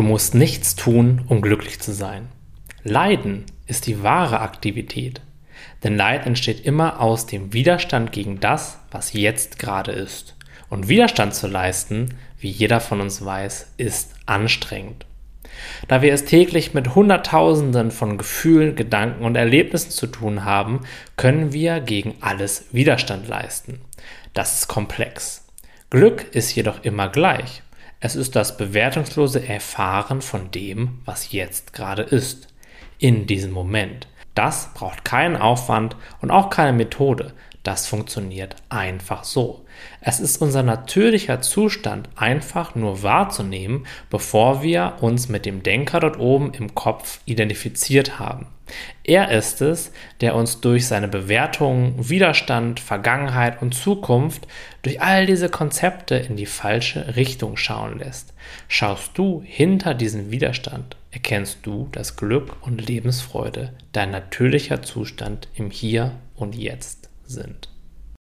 Du musst nichts tun, um glücklich zu sein. Leiden ist die wahre Aktivität. Denn Leid entsteht immer aus dem Widerstand gegen das, was jetzt gerade ist. Und Widerstand zu leisten, wie jeder von uns weiß, ist anstrengend. Da wir es täglich mit Hunderttausenden von Gefühlen, Gedanken und Erlebnissen zu tun haben, können wir gegen alles Widerstand leisten. Das ist komplex. Glück ist jedoch immer gleich. Es ist das bewertungslose Erfahren von dem, was jetzt gerade ist. In diesem Moment. Das braucht keinen Aufwand und auch keine Methode. Das funktioniert einfach so. Es ist unser natürlicher Zustand, einfach nur wahrzunehmen, bevor wir uns mit dem Denker dort oben im Kopf identifiziert haben. Er ist es, der uns durch seine Bewertungen, Widerstand, Vergangenheit und Zukunft durch all diese Konzepte in die falsche Richtung schauen lässt. Schaust du hinter diesen Widerstand, erkennst du, dass Glück und Lebensfreude dein natürlicher Zustand im Hier und Jetzt sind.